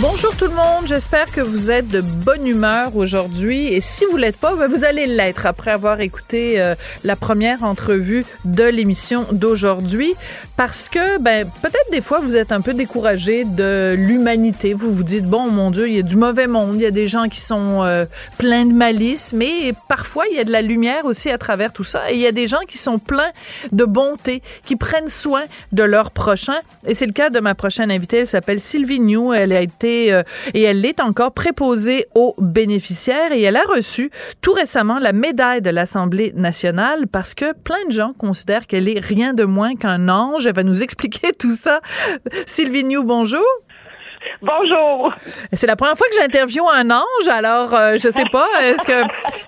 Bonjour tout le monde, j'espère que vous êtes de bonne humeur aujourd'hui. Et si vous l'êtes pas, ben, vous allez l'être après avoir écouté euh, la première entrevue de l'émission d'aujourd'hui. Parce que ben peut-être des fois vous êtes un peu découragé de l'humanité, vous vous dites bon mon dieu, il y a du mauvais monde, il y a des gens qui sont euh, pleins de malice, mais parfois il y a de la lumière aussi à travers tout ça. Et il y a des gens qui sont pleins de bonté, qui prennent soin de leurs prochains et c'est le cas de ma prochaine invitée, elle s'appelle Sylvie New, elle a été euh, et elle est encore préposée aux bénéficiaires et elle a reçu tout récemment la médaille de l'Assemblée nationale parce que plein de gens considèrent qu'elle est rien de moins qu'un ange. Elle va nous expliquer tout ça. Sylvie New, bonjour. Bonjour. C'est la première fois que j'interviewe un ange, alors euh, je sais pas. Est-ce que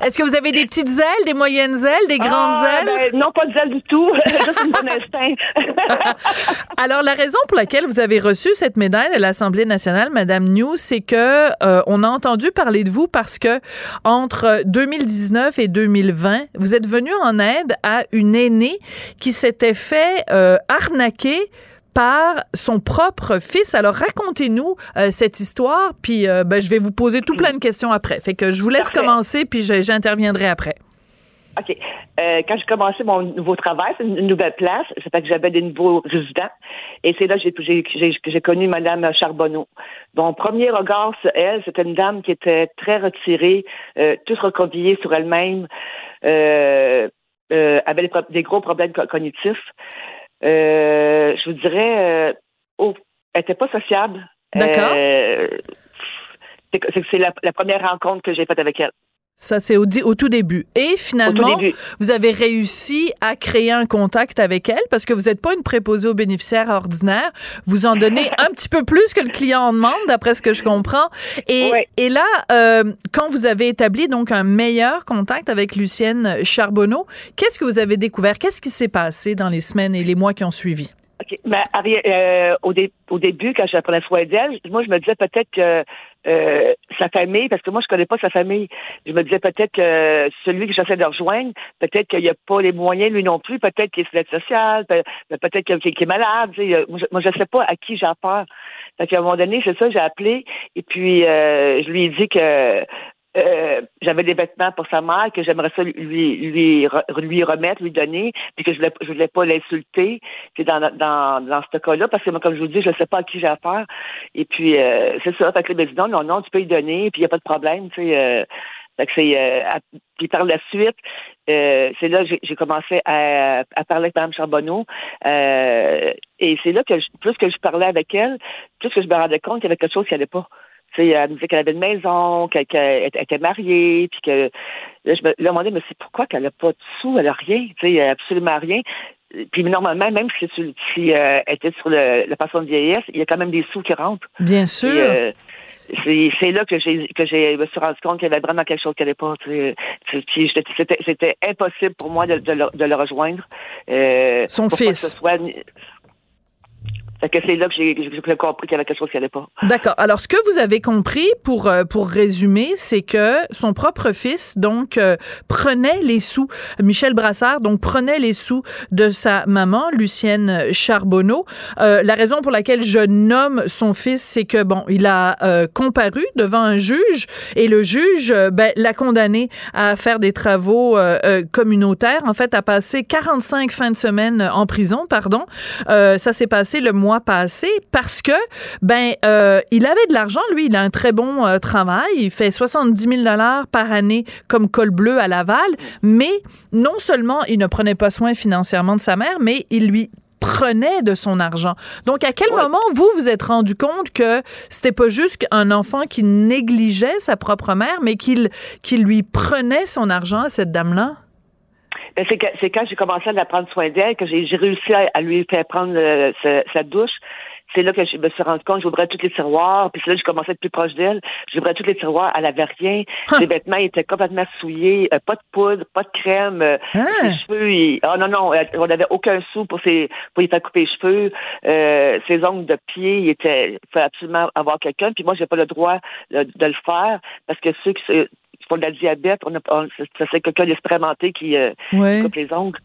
est-ce que vous avez des petites ailes, des moyennes ailes, des grandes Ah, ailes? ben, non, pas d'ailes du tout. Juste une bonne instinct. Alors, la raison pour laquelle vous avez reçu cette médaille de l'Assemblée nationale, Madame New, c'est que euh, on a entendu parler de vous parce que entre 2019 et 2020, vous êtes venu en aide à une aînée qui s'était fait euh, arnaquer par son propre fils. Alors racontez-nous euh, cette histoire, puis euh, ben, je vais vous poser tout plein de questions après. Fait que je vous laisse Parfait. commencer, puis j'interviendrai après. OK. Euh, quand j'ai commencé mon nouveau travail, c'est une nouvelle place. Ça fait que j'avais des nouveaux résidents. Et c'est là que j'ai- connu Mme Charbonneau. Mon premier regard sur elle, c'était une dame qui était très retirée, euh, toute recroquevillée sur elle-même, euh, avait des, gros problèmes co- cognitifs. Euh, je vous dirais, euh, oh, elle était pas sociable. D'accord. Euh, c'est la, la première rencontre que j'ai faite avec elle. Ça, c'est au, au tout début. Et finalement, début. vous avez réussi à créer un contact avec elle parce que vous n'êtes pas une préposée aux bénéficiaires ordinaire. Vous en donnez un petit peu plus que le client en demande, d'après ce que je comprends. Et, et là, euh, quand vous avez établi donc un meilleur contact avec Lucienne Charbonneau, qu'est-ce que vous avez découvert? Qu'est-ce qui s'est passé dans les semaines et les mois qui ont suivi? OK. Mais Ari- euh, au, dé- au début, quand j'apprenais soin d'elle, moi, je me disais peut-être que euh, sa famille, parce que moi, je connais pas sa famille, je me disais peut-être que celui que j'essaie de rejoindre, peut-être qu'il n'y a pas les moyens, lui non plus, peut-être qu'il est sur l'aide sociale, peut- peut-être qu'il est malade. tu. Moi, je- je sais pas à qui j'ai affaire. Fait qu'à un moment donné, c'est ça, j'ai appelé, et puis euh, je lui ai dit que euh, j'avais des vêtements pour sa mère que j'aimerais ça lui lui lui remettre, lui donner, puis que je voulais je voulais pas l'insulter, dans dans dans ce cas-là parce que moi comme je vous dis, je sais pas à qui j'ai affaire. Et puis euh, c'est ça, fait que le non non non, tu peux y donner, puis il y a pas de problème, tu sais euh, fait que c'est euh, à- puis par la suite, euh, c'est là que j'ai- commencé à, à parler avec Mme Charbonneau. Euh, et c'est là que je- plus que je parlais avec elle, plus que je me rendais compte qu'il y avait quelque chose qui allait pas. Tu sais, elle me disait qu'elle avait une maison, qu'elle était mariée, puis que là, je me là, je me demandais, mais c'est pourquoi qu'elle n'a pas de sous, elle a rien, tu sais, absolument rien. Puis normalement, même si, tu- si euh, était sur le, la pension de vieillesse, il y a quand même des sous qui rentrent. Bien sûr. Et, euh, c'est là que j'ai que j'ai me suis rendu compte qu'il y avait vraiment quelque chose qui n'allait pas. tu sais. C'était c'était impossible pour moi de, de le, de le rejoindre. Euh, Son fils. que ce soit Que c'est là que j'ai compris qu'il y avait quelque chose qui n'allait pas. D'accord. Alors, ce que vous avez compris, pour euh, pour résumer, c'est que son propre fils, donc, euh, prenait les sous. Michel Brassard, donc, prenait les sous de sa maman, Lucienne Charbonneau. Euh, la raison pour laquelle je nomme son fils, c'est que, bon, il a comparu devant un juge et le juge, ben, l'a condamné à faire des travaux communautaires. En fait, à passer 45 fins de semaine en prison, pardon. Ça s'est passé le mois passé parce que ben euh, il avait de l'argent lui il a un très bon euh, travail il fait 70 000 dollars par année comme col bleu à Laval mais non seulement il ne prenait pas soin financièrement de sa mère mais il lui prenait de son argent. Donc, à quel Ouais. moment vous vous êtes rendu compte que c'était pas juste un enfant qui négligeait sa propre mère, mais qu'il qu'il lui prenait son argent à cette dame-là? Ben, c'est quand j'ai commencé à prendre soin d'elle que j'ai réussi à, lui faire prendre euh, sa, douche c'est là que je me suis rendu compte, j'ouvrais tous les tiroirs, puis c'est là que je commençais à être plus proche d'elle. J'ouvrais tous les tiroirs, elle avait rien. Les vêtements étaient complètement souillés, euh, pas de poudre, pas de crème. Euh, hein? Ses cheveux, oh non, non, on n'avait aucun sou pour ses, pour y faire couper les cheveux. Euh, ses ongles de pied, il était, il fallait absolument avoir quelqu'un. Puis moi, j'ai pas le droit de, le faire parce que ceux qui, de la diabète, on a, c'est quelqu'un d'expérimenté qui euh, coupe les ongles.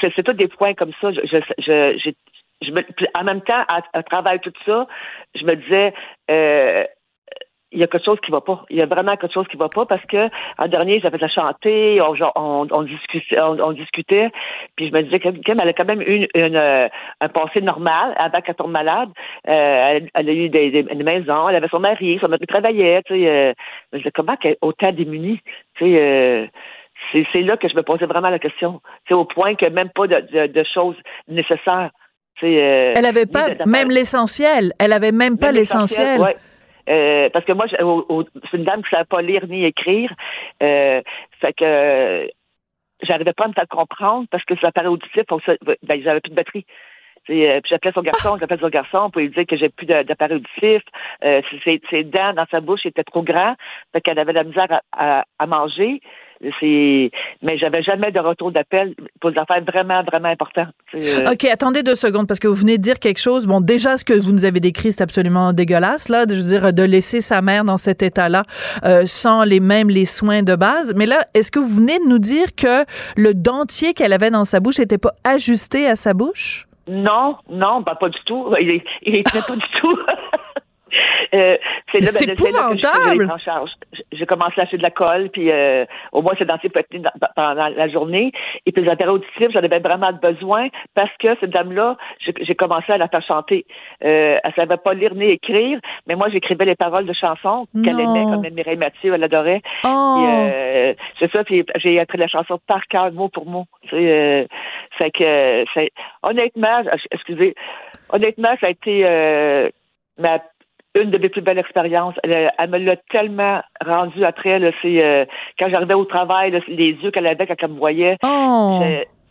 C'est tous des points comme ça. Je, je, je, en même temps, à, travers tout ça, je me disais, euh, il y a quelque chose qui va pas. Il y a vraiment quelque chose qui va pas parce que en dernier, j'avais la chanter, on, on, on, discutait, on, discutait, puis je me disais qu'elle elle a quand même eu une, euh, un passé normal avant qu'elle tombe malade. Euh, elle, a eu des, des, une maison, elle avait son mari, son mari travaillait, tu sais. Euh, je me disais comment qu'elle est autant démunie, tu sais. Euh, c'est là que je me posais vraiment la question. C'est au point que même pas de, de choses nécessaires. Euh, elle avait pas même l'essentiel. Elle avait même pas l'essentiel. Euh, parce que moi, c'est une dame qui ne savait pas lire ni écrire. Euh, fait que j'arrivais pas à me faire comprendre parce que l'appareil auditif, ben, j'avais plus de batterie. Euh, puis j'appelais son garçon, j'appelais son garçon pour lui dire que j'ai plus d'appareil auditif. Euh, ses, dents dans sa bouche étaient trop grands, fait qu'elle avait de la misère à, à manger mais j'avais jamais de retour d'appel pour des affaires vraiment vraiment importantes. Euh. Ok, attendez deux secondes parce que vous venez de dire quelque chose. Bon, déjà ce que vous nous avez décrit c'est absolument dégueulasse là, je veux dire de laisser sa mère dans cet état-là euh, sans les mêmes les soins de base. Mais là, est-ce que vous venez de nous dire que le dentier qu'elle avait dans sa bouche n'était pas ajusté à sa bouche? Non, non, bah pas du tout. Il, il pas du tout. Euh, c'est ben, c'est épouvantable. En charge. J'ai commencé à acheter de la colle, puis euh, au moins c'est dans ses pendant la journée. Et puis les appareils auditifs, j'en avais vraiment besoin parce que cette dame-là, j'ai commencé à la faire chanter. Euh, elle savait pas lire ni écrire, mais moi j'écrivais les paroles de chansons qu'elle aimait, comme Mireille Mathieu, elle adorait. Oh. Euh, c'est ça, puis j'ai appris la chanson par cœur, mot pour mot. C'est euh, que, honnêtement, excusez, honnêtement, ça a été euh, ma une de mes plus belles expériences. Elle, me l'a tellement rendu après. Là, c'est, euh, quand j'arrivais au travail, les yeux qu'elle avait quand elle me voyait. Oh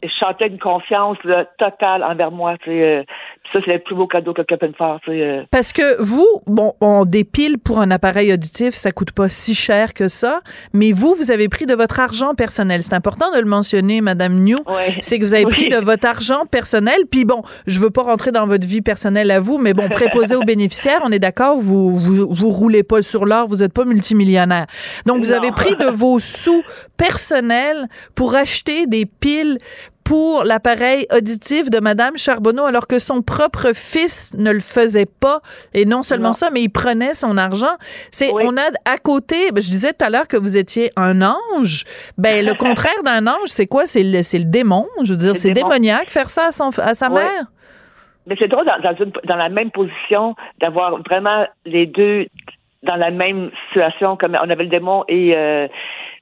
je chantais une confiance totale envers moi. Euh, ça, c'est le plus beau cadeau que quelqu'un peut me faire. Euh. Parce que vous, bon, on dépile pour un appareil auditif, ça coûte pas si cher que ça, mais vous, vous avez pris de votre argent personnel. C'est important de le mentionner, Madame New. C'est que vous avez pris de votre argent personnel. Puis bon, je veux pas rentrer dans votre vie personnelle à vous, mais bon, préposé aux bénéficiaires, on est d'accord, vous, vous, vous roulez pas sur l'or, vous êtes pas multimillionnaire. Donc, vous avez pris de vos sous personnels pour acheter des piles pour l'appareil auditif de Madame Charbonneau alors que son propre fils ne le faisait pas. Et non seulement ça mais il prenait son argent. C'est on a à côté ben, je disais tout à l'heure que vous étiez un ange. Ben le contraire d'un ange c'est quoi? C'est le c'est le démon. Je veux dire c'est démoniaque faire ça à son à sa mère. Mais c'est drôle dans, une, dans la même position d'avoir vraiment les deux dans la même situation comme on avait le démon et euh,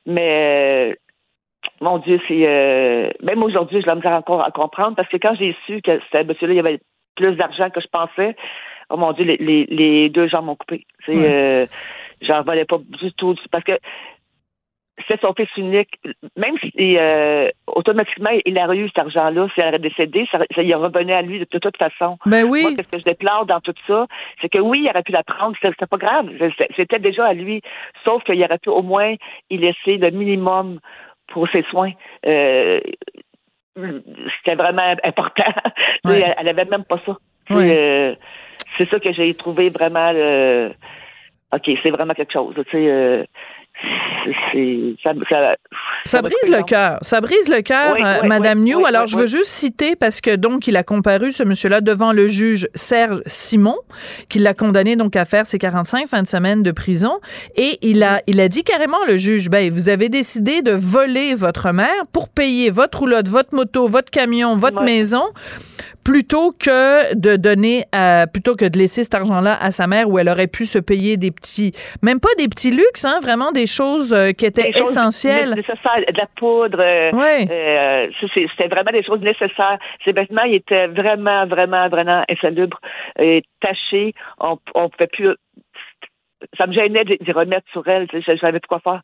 mais mon Dieu, c'est euh, même aujourd'hui, je l'ai encore à comprendre parce que quand j'ai su que ce monsieur-là, il y avait plus d'argent que je pensais, oh mon Dieu, les, les, deux gens m'ont coupé. C'est euh, j'en valais pas du tout parce que c'est son fils unique. Même si euh, automatiquement il a eu cet argent-là, s'il aurait décédé, ça, ça y revenait à lui de, toute façon. Ben oui. Moi, ce que je déplore dans tout ça, c'est que oui, il aurait pu la prendre, c'était pas grave, c'était déjà à lui. Sauf qu'il aurait pu au moins y laisser le minimum pour ses soins. Euh, c'était vraiment important. Elle, elle, avait même pas ça. Euh, c'est ça que j'ai trouvé vraiment. ok, c'est vraiment quelque chose. Tu sais, ça, brise le cœur. Ça brise le cœur, euh, Madame New. Alors, je veux juste citer parce que donc il a comparu ce monsieur-là devant le juge Serge Simon, qui l'a condamné donc à faire ses 45 fins de semaine de prison, et il a il a dit carrément le juge, ben vous avez décidé de voler votre mère pour payer votre roulotte, votre moto, votre camion, votre maison plutôt que de donner, euh, plutôt que de laisser cet argent-là à sa mère où elle aurait pu se payer des petits, même pas des petits luxes, hein, vraiment des choses euh, qui étaient essentielles. de la poudre. Euh, ouais. C'était vraiment des choses nécessaires. Ces vêtements, ils étaient vraiment, vraiment, vraiment insalubres et tachés. On, on pouvait plus. Ça me gênait d'y remettre sur elle. Je savais plus quoi faire.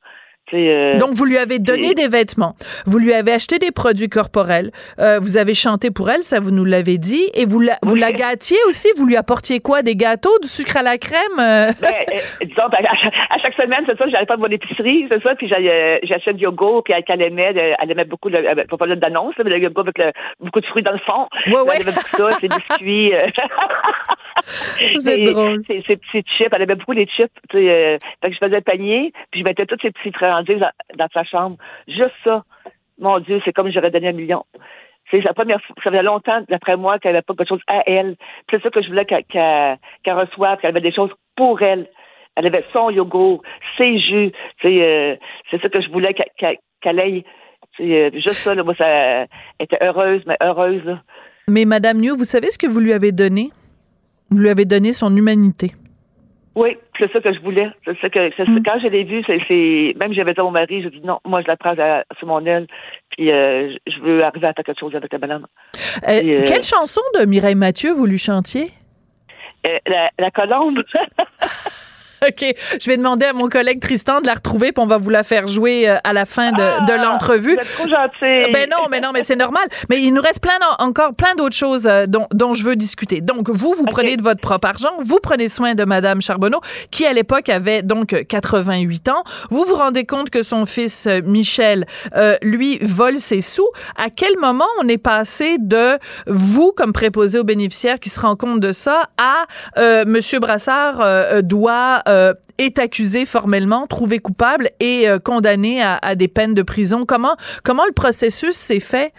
Euh, Donc, vous lui avez donné des vêtements, vous lui avez acheté des produits corporels, euh, vous avez chanté pour elle, ça vous nous l'avez dit, et vous la, vous la gâtiez aussi, vous lui apportiez quoi, des gâteaux, du sucre à la crème? Euh? Ben, disons, ben, à, chaque, semaine, c'est ça, j'allais pas de mon épicerie, c'est ça, puis j'achète du yogourt, puis elle, aimait, elle aimait beaucoup, le, faut pas d'annonce, mais le yogourt avec beaucoup de fruits dans le fond. Ouais, ouais. Elle aimait beaucoup ça, ses biscuits. vous êtes drôle. Ses, petits chips, elle aimait beaucoup les chips, fait que je faisais le panier, puis je mettais tous ces petits friandises dans sa chambre. Juste ça. Mon Dieu, c'est comme j'aurais donné un million. C'est la première fois, ça faisait longtemps, d'après moi, qu'elle n'avait pas quelque chose à elle. C'est ça que je voulais qu'elle reçoive, qu'elle avait des choses pour elle. Elle avait son yogourt, ses jus. Euh, c'est ça que je voulais qu'elle ait. Euh, juste ça, là, moi, ça était heureuse, mais heureuse. Mais Madame New, vous savez ce que vous lui avez donné? Vous lui avez donné son humanité. Oui, c'est ça que je voulais. C'est ça que mm. quand je l'ai vu, c'est même j'avais dit à mon mari, j'ai dit non, moi je la prends sur mon aile, puis euh, je veux arriver à faire quelque chose avec la banane. Euh, euh, quelle chanson de Mireille Mathieu vous lui chantiez? la, la colombe. OK. Je vais demander à mon collègue Tristan de la retrouver, puis on va vous la faire jouer euh, à la fin de, ah, l'entrevue. C'est trop gentil. Ben non, mais non, mais c'est normal. Mais il nous reste plein encore plein d'autres choses euh, dont, dont, je veux discuter. Donc, vous, vous prenez de votre propre argent, vous prenez soin de Madame Charbonneau, qui à l'époque avait donc 88 ans. Vous vous rendez compte que son fils euh, Michel, lui, vole ses sous. À quel moment on est passé de vous, comme préposé aux bénéficiaires, qui se rend compte de ça, à Monsieur Brassard doit euh, est accusé formellement, trouvé coupable et euh, condamné à, des peines de prison. Comment, comment le processus s'est fait?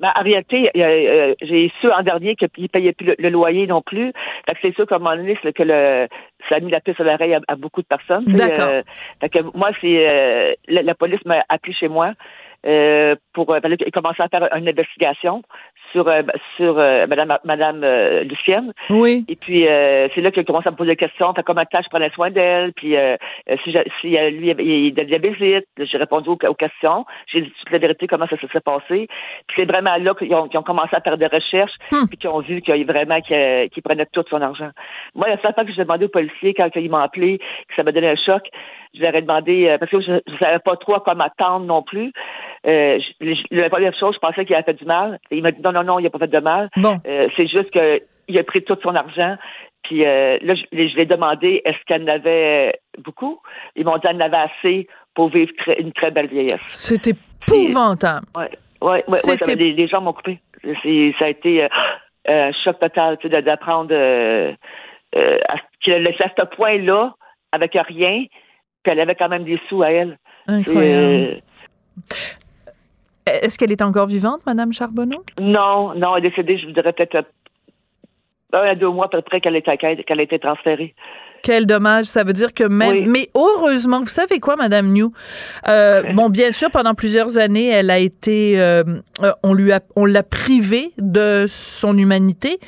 Ben, en réalité, euh, j'ai su en dernier qu'il ne payait plus le, loyer non plus. c'est sûr qu'à un moment donné, que le, ça a mis la piste à l'oreille à, beaucoup de personnes. D'accord. moi, c'est la, police m'a appelé chez moi. pour euh, commencer à faire une investigation sur euh, sur euh, Madame Madame euh, Lucienne. Oui. Et puis c'est là qu'il commence à me poser des questions. Fait comment je prenais soin d'elle. Puis si, si lui il la visite, j'ai répondu aux, questions. J'ai dit toute la vérité comment ça s'est passé. Puis c'est vraiment là qu'ils ont, commencé à faire des recherches hmm. puis qu'ils ont vu qu'il vraiment qu'il prenait tout son argent. Moi la seule fois que j'ai demandé aux policiers quand ils m'ont appelé que ça m'a donné un choc, je leur ai demandé parce que je, ne savais pas trop à quoi m'attendre non plus. Euh, la première chose, je pensais qu'il avait fait du mal. Il m'a dit non, non, non, il n'a pas fait de mal. Bon. Euh, c'est juste qu'il a pris tout son argent. Puis euh, là, je, je l'ai demandé est-ce qu'elle en avait beaucoup? Ils m'ont dit qu'elle en avait assez pour vivre une très belle vieillesse. C'était épouvantable. Oui, oui, ouais, les, gens m'ont coupé. Ça a été un choc total d'apprendre qu'il a laissé à ce point-là avec rien, puis elle avait quand même des sous à elle. Incroyable. Est-ce qu'elle est encore vivante, Madame Charbonneau? Non, non, elle est décédée, je vous dirais peut-être un à deux mois après qu'elle qu'elle a été transférée. Quel dommage. Ça veut dire que même. Mais heureusement, vous savez quoi, Madame New? Euh, bon, bien sûr, pendant plusieurs années, elle a été. Euh, on lui a, on l'a privée de son humanité.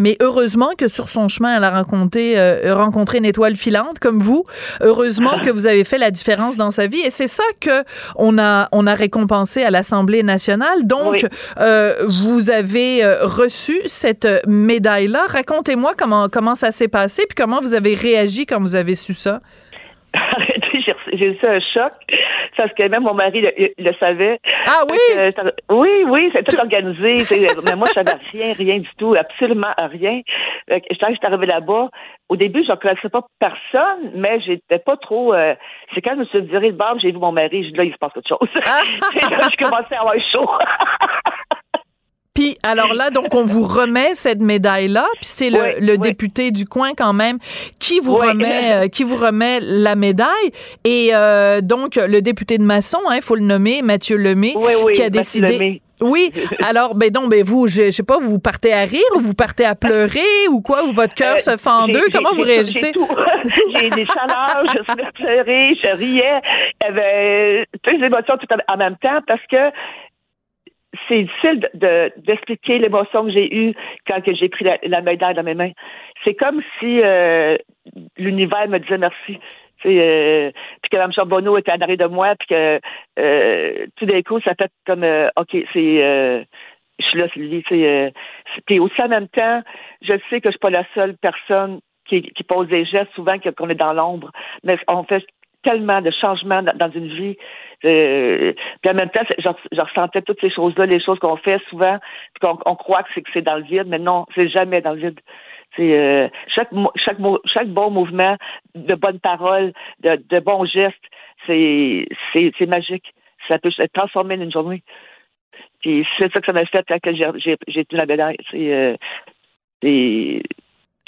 Mais heureusement que sur son chemin, elle a rencontré, euh, rencontré une étoile filante comme vous. Heureusement que vous avez fait la différence dans sa vie. Et c'est ça que on a, on a récompensé à l'Assemblée nationale. Donc, euh, vous avez euh, reçu cette médaille-là. Racontez-moi comment, comment ça s'est passé puis comment vous avez réagi quand vous avez su ça? j'ai eu un choc parce que même mon mari le, savait. Ah oui? oui, oui, c'était tout organisé. mais moi, je savais rien, rien du tout, absolument rien. Je suis arrivée là-bas. Au début, je ne connaissais pas personne, mais j'étais pas trop. Euh, c'est quand je me suis viré le bar, j'ai vu mon mari, je dit là, il se passe autre chose. Ah! je commençais à avoir chaud. Puis alors là, donc on vous remet cette médaille-là, puis c'est le, député du coin quand même qui vous remet euh, qui vous remet la médaille. Et euh, donc le député de Masson, il hein, faut le nommer, Mathieu Lemay, qui a décidé. Oui, alors ben donc ben vous, je, sais pas, vous partez à rire ou vous partez à pleurer ou quoi, ou votre cœur euh, se fend en deux, comment vous réagissez? J'ai des chaleurs, je suis pleurer, je riais, avait toutes les émotions tout en même temps parce que c'est difficile de, d'expliquer l'émotion que j'ai eue quand j'ai pris la, médaille dans mes mains. C'est comme si euh, l'univers me disait merci. Euh, puis que Mme Charbonneau était en arrière de moi, puis que euh, tout d'un coup, ça fait comme OK, c'est je suis là, Sylvie. Puis aussi en même temps, je sais que je suis pas la seule personne qui pose des gestes souvent qu'on est dans l'ombre. Mais on fait tellement de changements dans, une vie. Euh, puis en même temps, je, ressentais toutes ces choses-là, les choses qu'on fait souvent, puis qu'on croit que c'est que c'est dans le vide, mais non, c'est jamais dans le vide. C'est euh, chaque chaque chaque bon mouvement, de bonnes paroles, de, de bons gestes, c'est c'est magique. Ça peut se transformer en une journée. Puis c'est ça que ça m'a fait quand j'ai j'ai la médaille. C'est euh,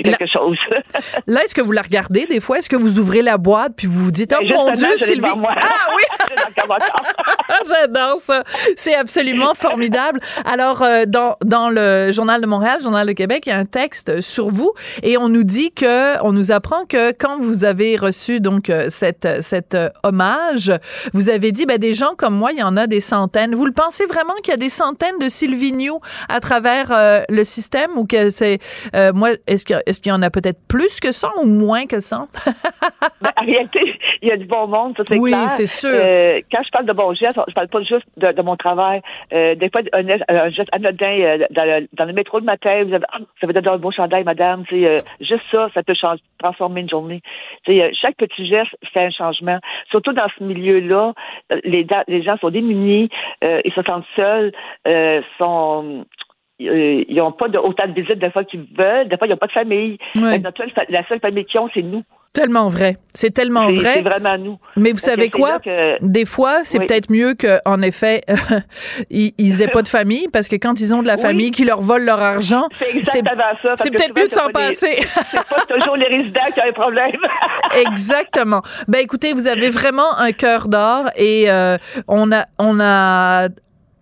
quelque chose. là, est-ce que vous la regardez des fois? Est-ce que vous ouvrez la boîte puis vous vous dites, oh mon Dieu, Sylvie? Ah oui! J'adore ça. C'est absolument formidable. Alors, euh, dans, dans le Journal de Montréal, Journal de Québec, il y a un texte sur vous et on nous dit que, on nous apprend que quand vous avez reçu donc euh, cette, cette euh, hommage, vous avez dit, ben, des gens comme moi, il y en a des centaines. Vous le pensez vraiment qu'il y a des centaines de Sylvie New à travers le système ou que c'est, moi, est-ce que est-ce qu'il y en a peut-être plus que ça ou moins que ça? Ben, en réalité, il y a du bon monde, ça c'est oui, clair. Oui, c'est sûr. Euh, quand je parle de bon geste, je parle pas juste de, mon travail. Euh, des fois, un, un geste anodin euh, dans, le, dans, le, métro le matin, vous avez, ah, ça veut dire un beau chandail, madame. C'est juste ça, ça peut transformer une journée. C'est chaque petit geste fait un changement. Surtout dans ce milieu-là, les, les gens sont démunis, ils se sentent seuls, sont ils n'ont pas de, autant de visites des fois qu'ils veulent. Des fois, ils n'ont pas de famille. la seule famille qu'ils ont, c'est nous. Tellement vrai. C'est tellement vrai. C'est vraiment nous. Mais vous savez quoi? Des fois, c'est peut-être mieux qu'en effet, ils, n'aient pas de famille parce que quand ils ont de la famille qui leur vole leur argent, c'est peut-être mieux de s'en passer. c'est pas toujours les résidents qui ont un problème. Exactement. Ben écoutez, vous avez vraiment un cœur d'or et euh, on a on a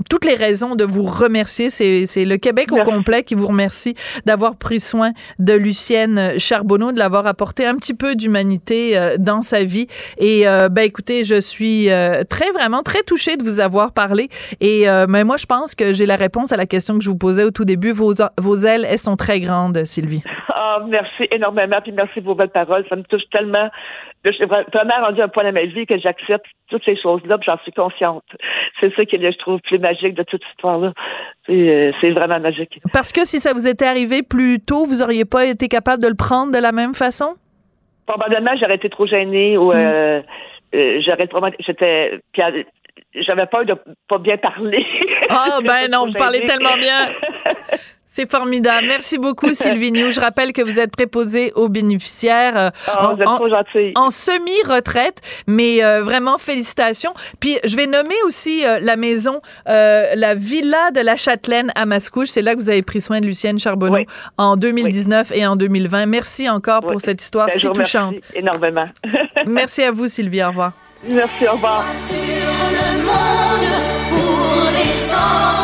toutes les raisons de vous remercier. C'est le Québec au complet qui vous remercie d'avoir pris soin de Lucienne Charbonneau, de l'avoir apporté un petit peu d'humanité euh, dans sa vie. Et euh, ben écoutez, je suis euh, très vraiment très touchée de vous avoir parlé. Et mais moi, je pense que j'ai la réponse à la question que je vous posais au tout début. Vos, vos ailes, elles sont très grandes, Sylvie. Ah, merci énormément, puis merci pour vos belles paroles. Ça me touche tellement. Je suis vraiment rendu un point dans ma vie que j'accepte toutes ces choses-là, puis j'en suis consciente. C'est ça qui est, je trouve, plus magique de toute cette histoire-là. Euh, c'est vraiment magique. Parce que si ça vous était arrivé plus tôt, vous auriez pas été capable de le prendre de la même façon? Probablement, j'aurais été trop gênée ou euh, hmm. euh, j'aurais trop... J'étais... J'avais peur de pas bien parler. Ah, ben non, vous parlez tellement bien. C'est formidable. Merci beaucoup, Sylvie New. Je rappelle que vous êtes préposée aux bénéficiaires euh, oh, en, en semi-retraite, mais euh, vraiment félicitations. Puis je vais nommer aussi euh, la maison, la villa de la Châtelaine à Mascouche. C'est là que vous avez pris soin de Lucienne Charbonneau en 2019 et en 2020. Merci encore pour cette histoire ben, si touchante. énormément. merci à vous, Sylvie. Au revoir. Merci, au revoir. Sur le monde pour les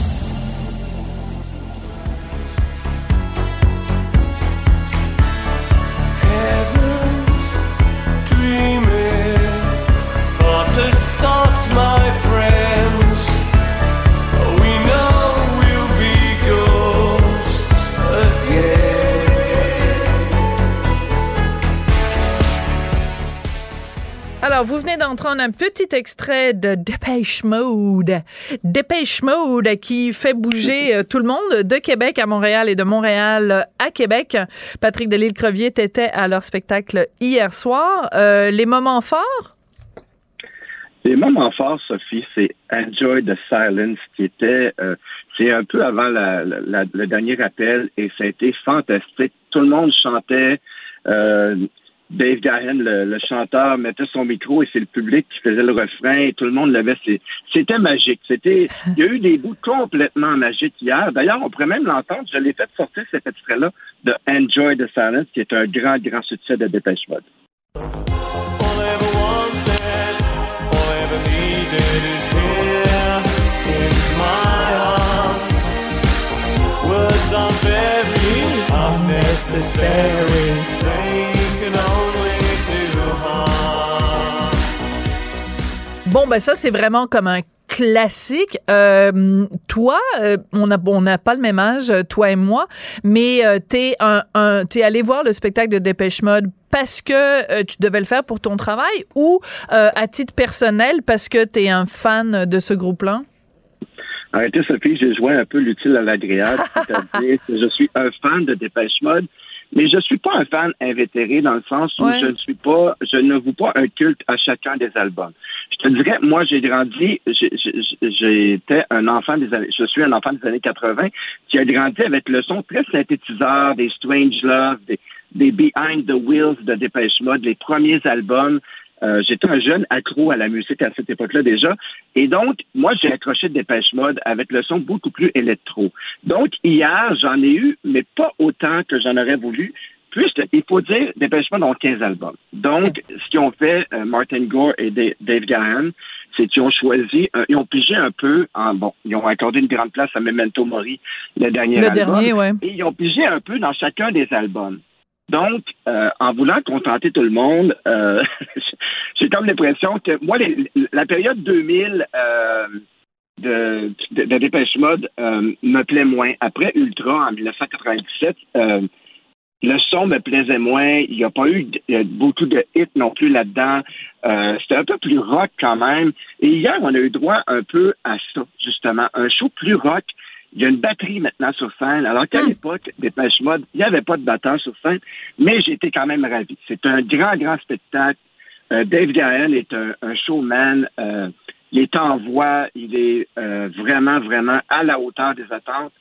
D'entendre un petit extrait de Dépêche Mode. Dépêche Mode qui fait bouger euh, tout le monde de Québec à Montréal et de Montréal à Québec. Patrick Delisle-Crevier était à leur spectacle hier soir. Euh, les moments forts? Les moments forts, Sophie, c'est Enjoy the Silence qui était, euh, c'est un peu avant le dernier appel et ça a été fantastique. Tout le monde chantait. Dave Gahan, le, chanteur, mettait son micro et c'est le public qui faisait le refrain et tout le monde l'avait. C'était magique. C'était, il y a eu des bouts complètement magiques hier. D'ailleurs, on pourrait même l'entendre. Je l'ai fait sortir cet extrait-là de Enjoy the Silence, qui est un grand, grand succès de Dépêche Mode. Bon, ben ça, c'est vraiment comme un classique. Euh, toi, euh, on n'a on n'a pas le même âge, toi et moi, mais euh, t'es un, un t'es allé voir le spectacle de Dépêche Mode parce que tu devais le faire pour ton travail ou à titre personnel parce que tu es un fan de ce groupe-là? Arrêtez, Sophie, j'ai joué un peu l'utile à l'agréable. C'est-à-dire que je suis un fan de Dépêche Mode, mais je suis pas un fan invétéré dans le sens où je ne suis pas, je ne vous pas un culte à chacun des albums. Je te dirais, moi, j'ai grandi, j'étais un enfant des années, je suis un enfant des années 80 qui a grandi avec le son très synthétiseur des Strange Love, des, des Behind the Wheels de Dépêche Mode, les premiers albums. Euh, j'étais un jeune accro à la musique à cette époque-là déjà. Et donc, moi, j'ai accroché de Dépêche Mode avec le son beaucoup plus électro. Donc, hier, j'en ai eu, mais pas autant que j'en aurais voulu. Plus, il faut dire, Dépêche Mode ont 15 albums. Donc, ce qu'ils ont fait, euh, Martin Gore et Dave Gahan, c'est qu'ils ont choisi, euh, ils ont pigé un peu, en, bon, ils ont accordé une grande place à Memento Mori, le dernier le album. Dernier, ouais. Et ils ont pigé un peu dans chacun des albums. Donc, euh, en voulant contenter tout le monde, euh, j'ai comme l'impression que moi, la période 2000 euh, de, Dépêche Mode me plaît moins. Après Ultra, en 1997, le son me plaisait moins. Il n'y a pas eu beaucoup de hits non plus là-dedans. C'était un peu plus rock quand même. Et hier, on a eu droit un peu à ça, justement. Un show plus rock il y a une batterie maintenant sur scène. Alors qu'à hmm. l'époque des Pêche Mode, il n'y avait pas de batteur sur scène, mais j'étais quand même ravi. C'est un grand, grand spectacle. Euh, Dave Gaël est un, showman. Euh, il est en voix. Il est euh, vraiment, vraiment à la hauteur des attentes.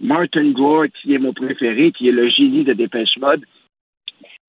Martin Gore, qui est mon préféré, qui est le génie de Dépêche Mode.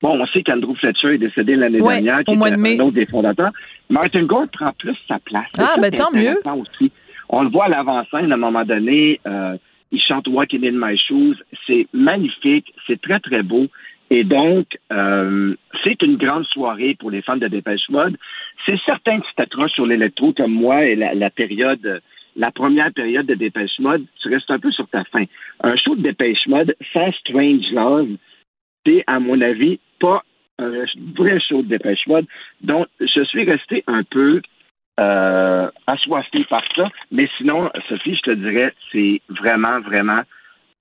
Bon, on sait qu'Andrew Fletcher est décédé l'année dernière, qui était un autre des fondateurs. Martin Gore prend plus sa place. Ah, ben tant mieux. Aussi. On le voit à l'avant-scène à un moment donné. Euh, il chante Walking in My Shoes. C'est magnifique. C'est très, très beau. Et donc, euh, c'est une grande soirée pour les fans de Dépêche Mode. C'est certain que tu t'accroches sur l'électro comme moi et la, période, la première période de Dépêche Mode, tu restes un peu sur ta fin. Un show de Dépêche Mode sans Strange Love, c'est, à mon avis, pas un vrai show de Dépêche Mode. Donc, je suis resté un peu euh, assoiffé par ça. Mais sinon, Sophie, je te dirais, c'est vraiment, vraiment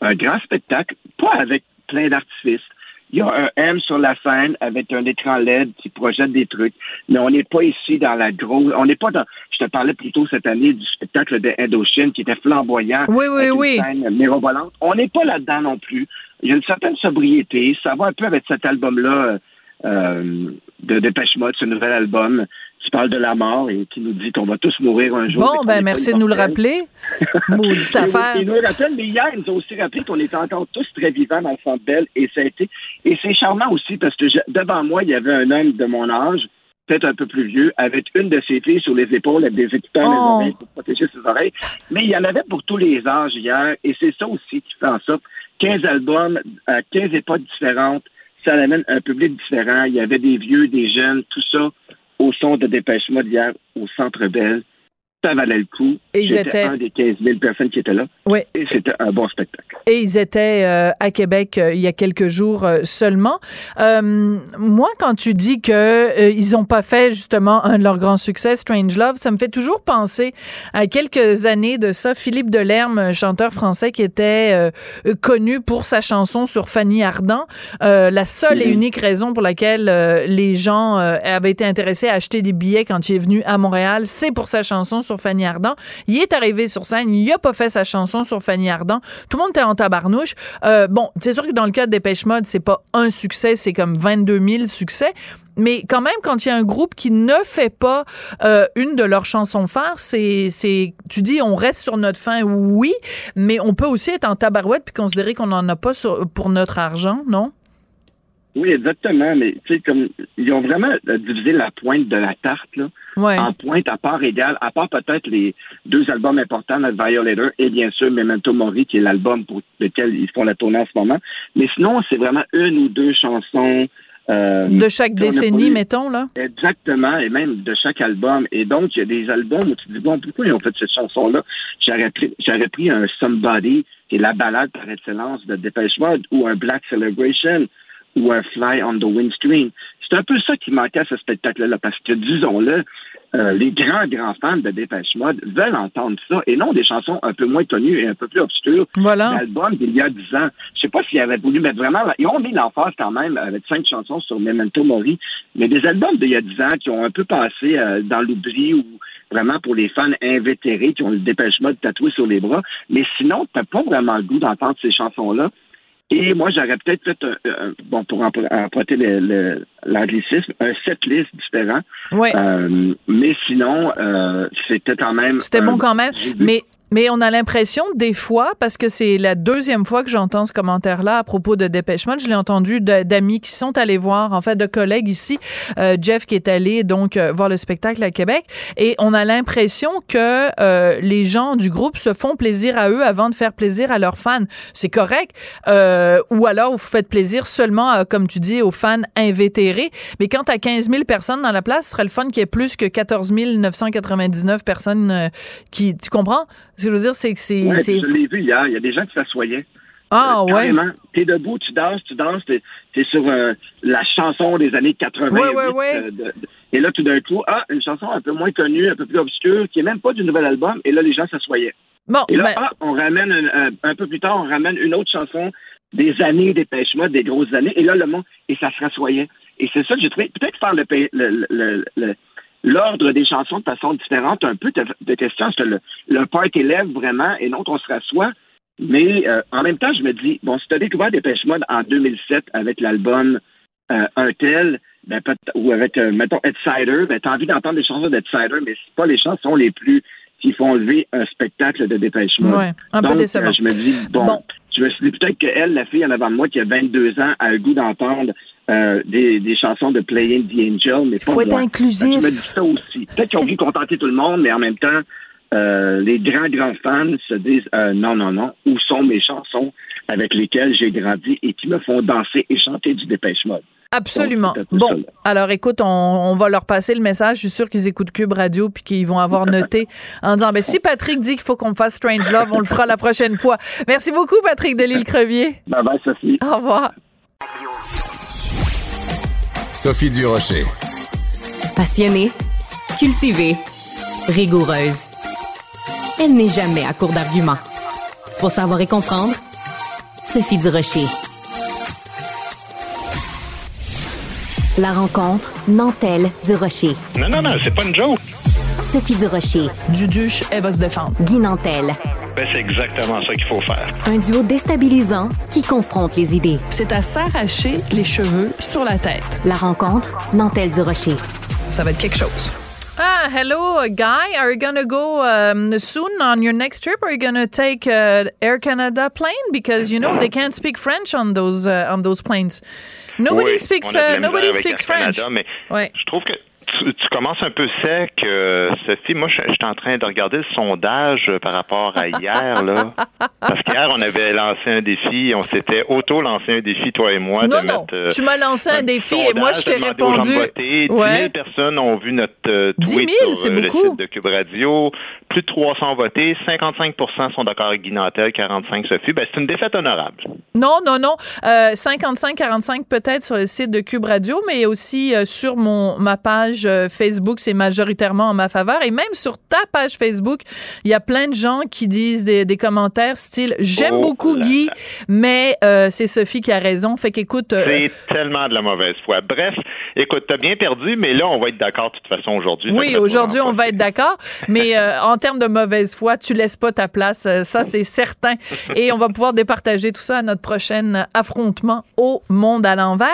un grand spectacle, pas avec plein d'artifices. Il y a un M sur la scène avec un écran LED qui projette des trucs, mais on n'est pas ici dans la grosse. On n'est pas dans. Je te parlais plutôt cette année du spectacle de Indochine qui était flamboyant. Oui, oui, avec oui. Une scène mirobolante. On n'est pas là-dedans non plus. Il y a une certaine sobriété. Ça va un peu avec cet album-là euh, de Dépêche Mode, ce nouvel album qui parle de la mort et qui nous dit qu'on va tous mourir un jour. Bon, ben merci de nous le rappeler. Maudite affaire. Il nous le rappelle, mais hier, ils nous ont aussi rappelé qu'on était encore tous très vivants dans le centre belle et ça a été. Et c'est charmant aussi parce que devant moi, il y avait un homme de mon âge, peut-être un peu plus vieux, avec une de ses filles sur les épaules avec des écouteurs oh. pour protéger ses oreilles. Mais il y en avait pour tous les âges hier et c'est ça aussi qui fait en sorte 15 albums à 15 époques différentes, ça amène un public différent. Il y avait des vieux, des jeunes, tout ça au son de Dépêche-moi d'hier au Centre Belle ça valait le coup. Ils étaient un des 15 000 personnes qui étaient là. Oui. Et c'était un bon spectacle. Et ils étaient euh, à Québec euh, il y a quelques jours euh, seulement. moi, quand tu dis que ils ont pas fait justement un de leurs grands succès, Strange Love, ça me fait toujours penser à quelques années de ça. Philippe Delerme, chanteur français qui était connu pour sa chanson sur Fanny Ardant. la seule et mm-hmm. unique raison pour laquelle les gens avaient été intéressés à acheter des billets quand il est venu à Montréal, c'est pour sa chanson sur Fanny Ardant. Il est arrivé sur scène, il a pas fait sa chanson sur Fanny Ardant. Tout le monde était en tabarnouche. Euh, bon, c'est sûr que dans le cas de Dépêche Mode, c'est pas un succès, c'est comme 22 000 succès. Mais quand même, quand il y a un groupe qui ne fait pas euh, une de leurs chansons phares, c'est, c'est, tu dis, on reste sur notre fin, oui, mais on peut aussi être en tabarouette puis considérer qu'on n'en a pas pour notre argent, non? Oui, exactement. Mais tu sais, comme ils ont vraiment euh, divisé la pointe de la tarte là, en pointe à part égale, à part peut-être les deux albums importants, notre Violator et bien sûr Memento Mori, qui est l'album pour lequel ils font la tournée en ce moment. Mais sinon, c'est vraiment une ou deux chansons. Euh, de chaque décennie, mettons, là? Exactement, et même de chaque album. Et donc, il y a des albums où tu te dis, bon, pourquoi ils ont fait cette chanson-là? J'aurais pris, j'aurais pris un Somebody, qui est la balade par excellence de Depeche Mode, ou un Black Celebration, ou un Fly on the Windscreen. C'est un peu ça qui manquait à ce spectacle-là, parce que, disons-le, euh, les grands, grands fans de Dépêche Mode veulent entendre ça et non des chansons un peu moins connues et un peu plus obscures. Voilà. L'album d'il y a dix ans. Je sais pas s'ils avaient voulu mettre vraiment, ils ont mis l'emphase quand même avec cinq chansons sur Memento Mori, mais des albums d'il y a dix ans qui ont un peu passé euh, dans l'oubli ou vraiment pour les fans invétérés qui ont le Dépêche Mode tatoué sur les bras. Mais sinon, t'as pas vraiment le goût d'entendre ces chansons-là. Et moi, j'aurais peut-être fait, un, bon, pour emprunter l'anglicisme, un set list différent. Oui. Euh, mais sinon, euh, c'était quand même. C'était bon quand même. Mais mais on a l'impression des fois, parce que c'est la deuxième fois que j'entends ce commentaire-là à propos de Dépêche Mode, je l'ai entendu d'amis qui sont allés voir, en fait, de collègues ici, euh, Jeff qui est allé donc euh, voir le spectacle à Québec, et on a l'impression que euh, les gens du groupe se font plaisir à eux avant de faire plaisir à leurs fans. C'est correct, ou alors vous faites plaisir seulement, comme tu dis, aux fans invétérés. Mais quand t'as 15 000 personnes dans la place, ce serait le fun qu'il y ait plus que 14 999 personnes qui, tu comprends? Ce que je veux dire, c'est que c'est. Ouais, je l'ai vu hier. Il y a des gens qui s'assoyaient. Ah, euh, ouais. T'es debout, tu danses, tu danses, t'es es sur euh, la chanson des années 80. Ouais, ouais, ouais. Euh, et là, tout d'un coup, ah, une chanson un peu moins connue, un peu plus obscure, qui est même pas du nouvel album. Et là, les gens s'assoyaient. Bon, et là, ben ah, on ramène un, un, peu plus tard, on ramène une autre chanson des années des pêche des grosses années. Et là, le monde, et ça se rassoyait. Et c'est ça que j'ai trouvé. Peut-être faire le, le, le, le l'ordre des chansons de façon différente, un peu est-ce que le, le party lève vraiment et non qu'on se rassoit? Mais euh, en même temps, je me dis, bon, si tu as découvert Dépêche Mode en 2007 avec l'album euh, Un tel, ben, ou avec, euh, mettons, Headsider, ben, tu as envie d'entendre des chansons d'Headsider, mais c'est pas les chansons les plus qui font lever un spectacle de Dépêche Mode. Ouais, un peu décevant. je me dis, bon, je me suis dit peut-être qu'elle, la fille en avant de moi qui a 22 ans, a le goût d'entendre euh, des, des, chansons de Playing the Angel, mais pas faut être inclusif. Je me dis ça aussi. Peut-être qu'ils ont voulu contenter tout le monde, mais en même temps, euh, les grands, grands fans se disent euh, non, non, non, où sont mes chansons avec lesquelles j'ai grandi et qui me font danser et chanter du Dépêche Mode? Absolument. bon, alors écoute, on, on, va leur passer le message. Je suis sûr qu'ils écoutent Cube Radio puis qu'ils vont avoir noté en disant ben si Patrick dit qu'il faut qu'on fasse Strange Love, on le fera la prochaine fois. Merci beaucoup Patrick Delisle-Crevier. Bye bye Sophie. Au revoir. Sophie Durocher. Passionnée, cultivée, rigoureuse. Elle n'est jamais à court d'arguments. Pour savoir et comprendre, Sophie Durocher. La rencontre Nantel-Durocher. Non, non, non, c'est pas une joke. Sophie Durocher. Duduche, elle va se défendre. Guy Nantel. Ben, c'est exactement ça qu'il faut faire. Un duo déstabilisant qui confronte les idées. C'est à s'arracher les cheveux sur la tête. La rencontre Nantel-Durocher. Ça va être quelque chose. Ah, hello, Guy. Are you gonna go um, soon on your next trip? Are you gonna take uh, Air Canada plane? Because you know they can't speak French on those uh, on those planes. Nobody oui, speaks uh, nobody speaks French. Canada, mais ouais. je trouve que tu, tu, commences un peu sec, euh, Sophie. Moi, je, je suis en train de regarder le sondage par rapport à hier, là. Parce qu'hier, on avait lancé un défi, on s'était auto-lancé un défi, toi et moi, non, de non. mettre. Euh, tu m'as lancé un, défi et moi, je t'ai répondu. Voter. Ouais. 10 000 personnes ont vu notre euh, 10 tweet 000, sur euh, le beaucoup. site de Cube Radio. Plus de 300 votés. 55 sont d'accord avec Guy Nantel, 45 Sophie. Ben, c'est une défaite honorable. Non, non, non. Euh, 55-45 peut-être sur le site de Cube Radio, mais aussi euh, sur mon ma page euh, Facebook, c'est majoritairement en ma faveur. Et même sur ta page Facebook, il y a plein de gens qui disent des, des commentaires style j'aime Oh beaucoup là Guy, là. mais euh, c'est Sophie qui a raison. Fait qu'écoute, euh, C'est tellement de la mauvaise foi. Bref, écoute, t'as bien perdu, mais là, on va être d'accord de toute façon aujourd'hui. oui, aujourd'hui on va être d'accord, mais euh, en termes de mauvaise foi, tu laisses pas ta place, ça c'est certain. Et on va pouvoir départager tout ça à notre prochain affrontement au monde à l'envers.